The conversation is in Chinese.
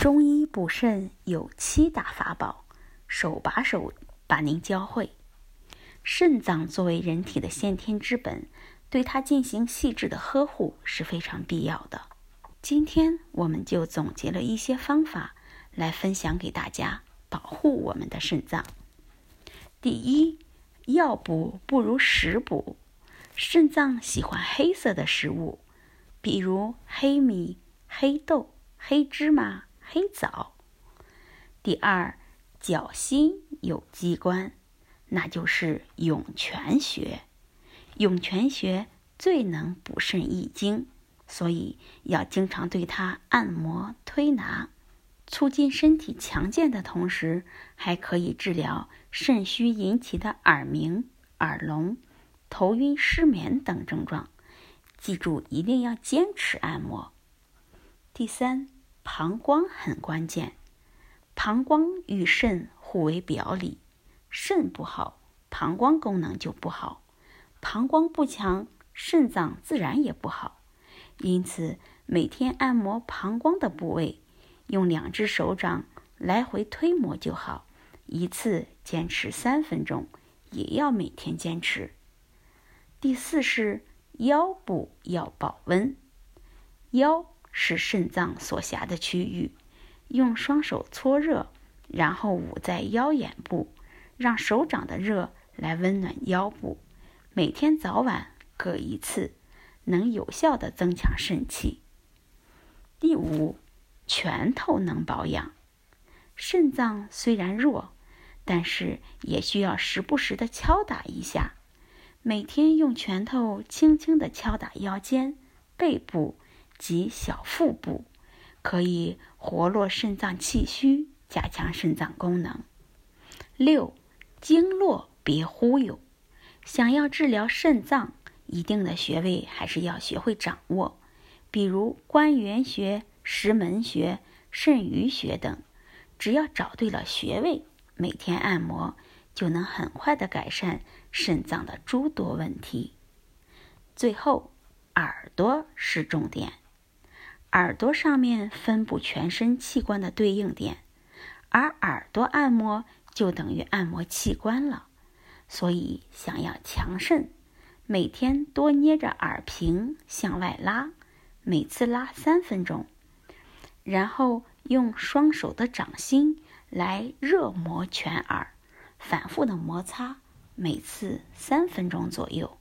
中医补肾有七大法宝，手把手把您教会。肾脏作为人体的先天之本，对它进行细致的呵护是非常必要的。今天我们就总结了一些方法来分享给大家，保护我们的肾脏。第一，药补不如食补。肾脏喜欢黑色的食物，比如黑米、黑豆、黑芝麻、黑枣。第二，脚心有机关，那就是涌泉穴。涌泉穴最能补肾益精，所以要经常对它按摩推拿，促进身体强健的同时，还可以治疗肾虚引起的耳鸣、耳聋。头晕、失眠等症状，记住一定要坚持按摩。第三，膀胱很关键，膀胱与肾互为表里，肾不好，膀胱功能就不好；膀胱不强，肾脏自然也不好。因此，每天按摩膀胱的部位，用两只手掌来回推摩就好，一次坚持三分钟，也要每天坚持。第四是腰部要保温，腰是肾脏所辖的区域，用双手搓热，然后捂在腰眼部，让手掌的热来温暖腰部。每天早晚各一次，能有效的增强肾气。第五，拳头能保养，肾脏虽然弱，但是也需要时不时的敲打一下。每天用拳头轻轻地敲打腰间、背部及小腹部，可以活络肾脏气虚，加强肾脏功能。六，经络别忽悠。想要治疗肾脏，一定的穴位还是要学会掌握，比如关元穴、石门穴、肾俞穴等。只要找对了穴位，每天按摩。就能很快的改善肾脏的诸多问题。最后，耳朵是重点，耳朵上面分布全身器官的对应点，而耳朵按摩就等于按摩器官了。所以，想要强肾，每天多捏着耳屏向外拉，每次拉三分钟，然后用双手的掌心来热摩全耳。反复的摩擦，每次三分钟左右。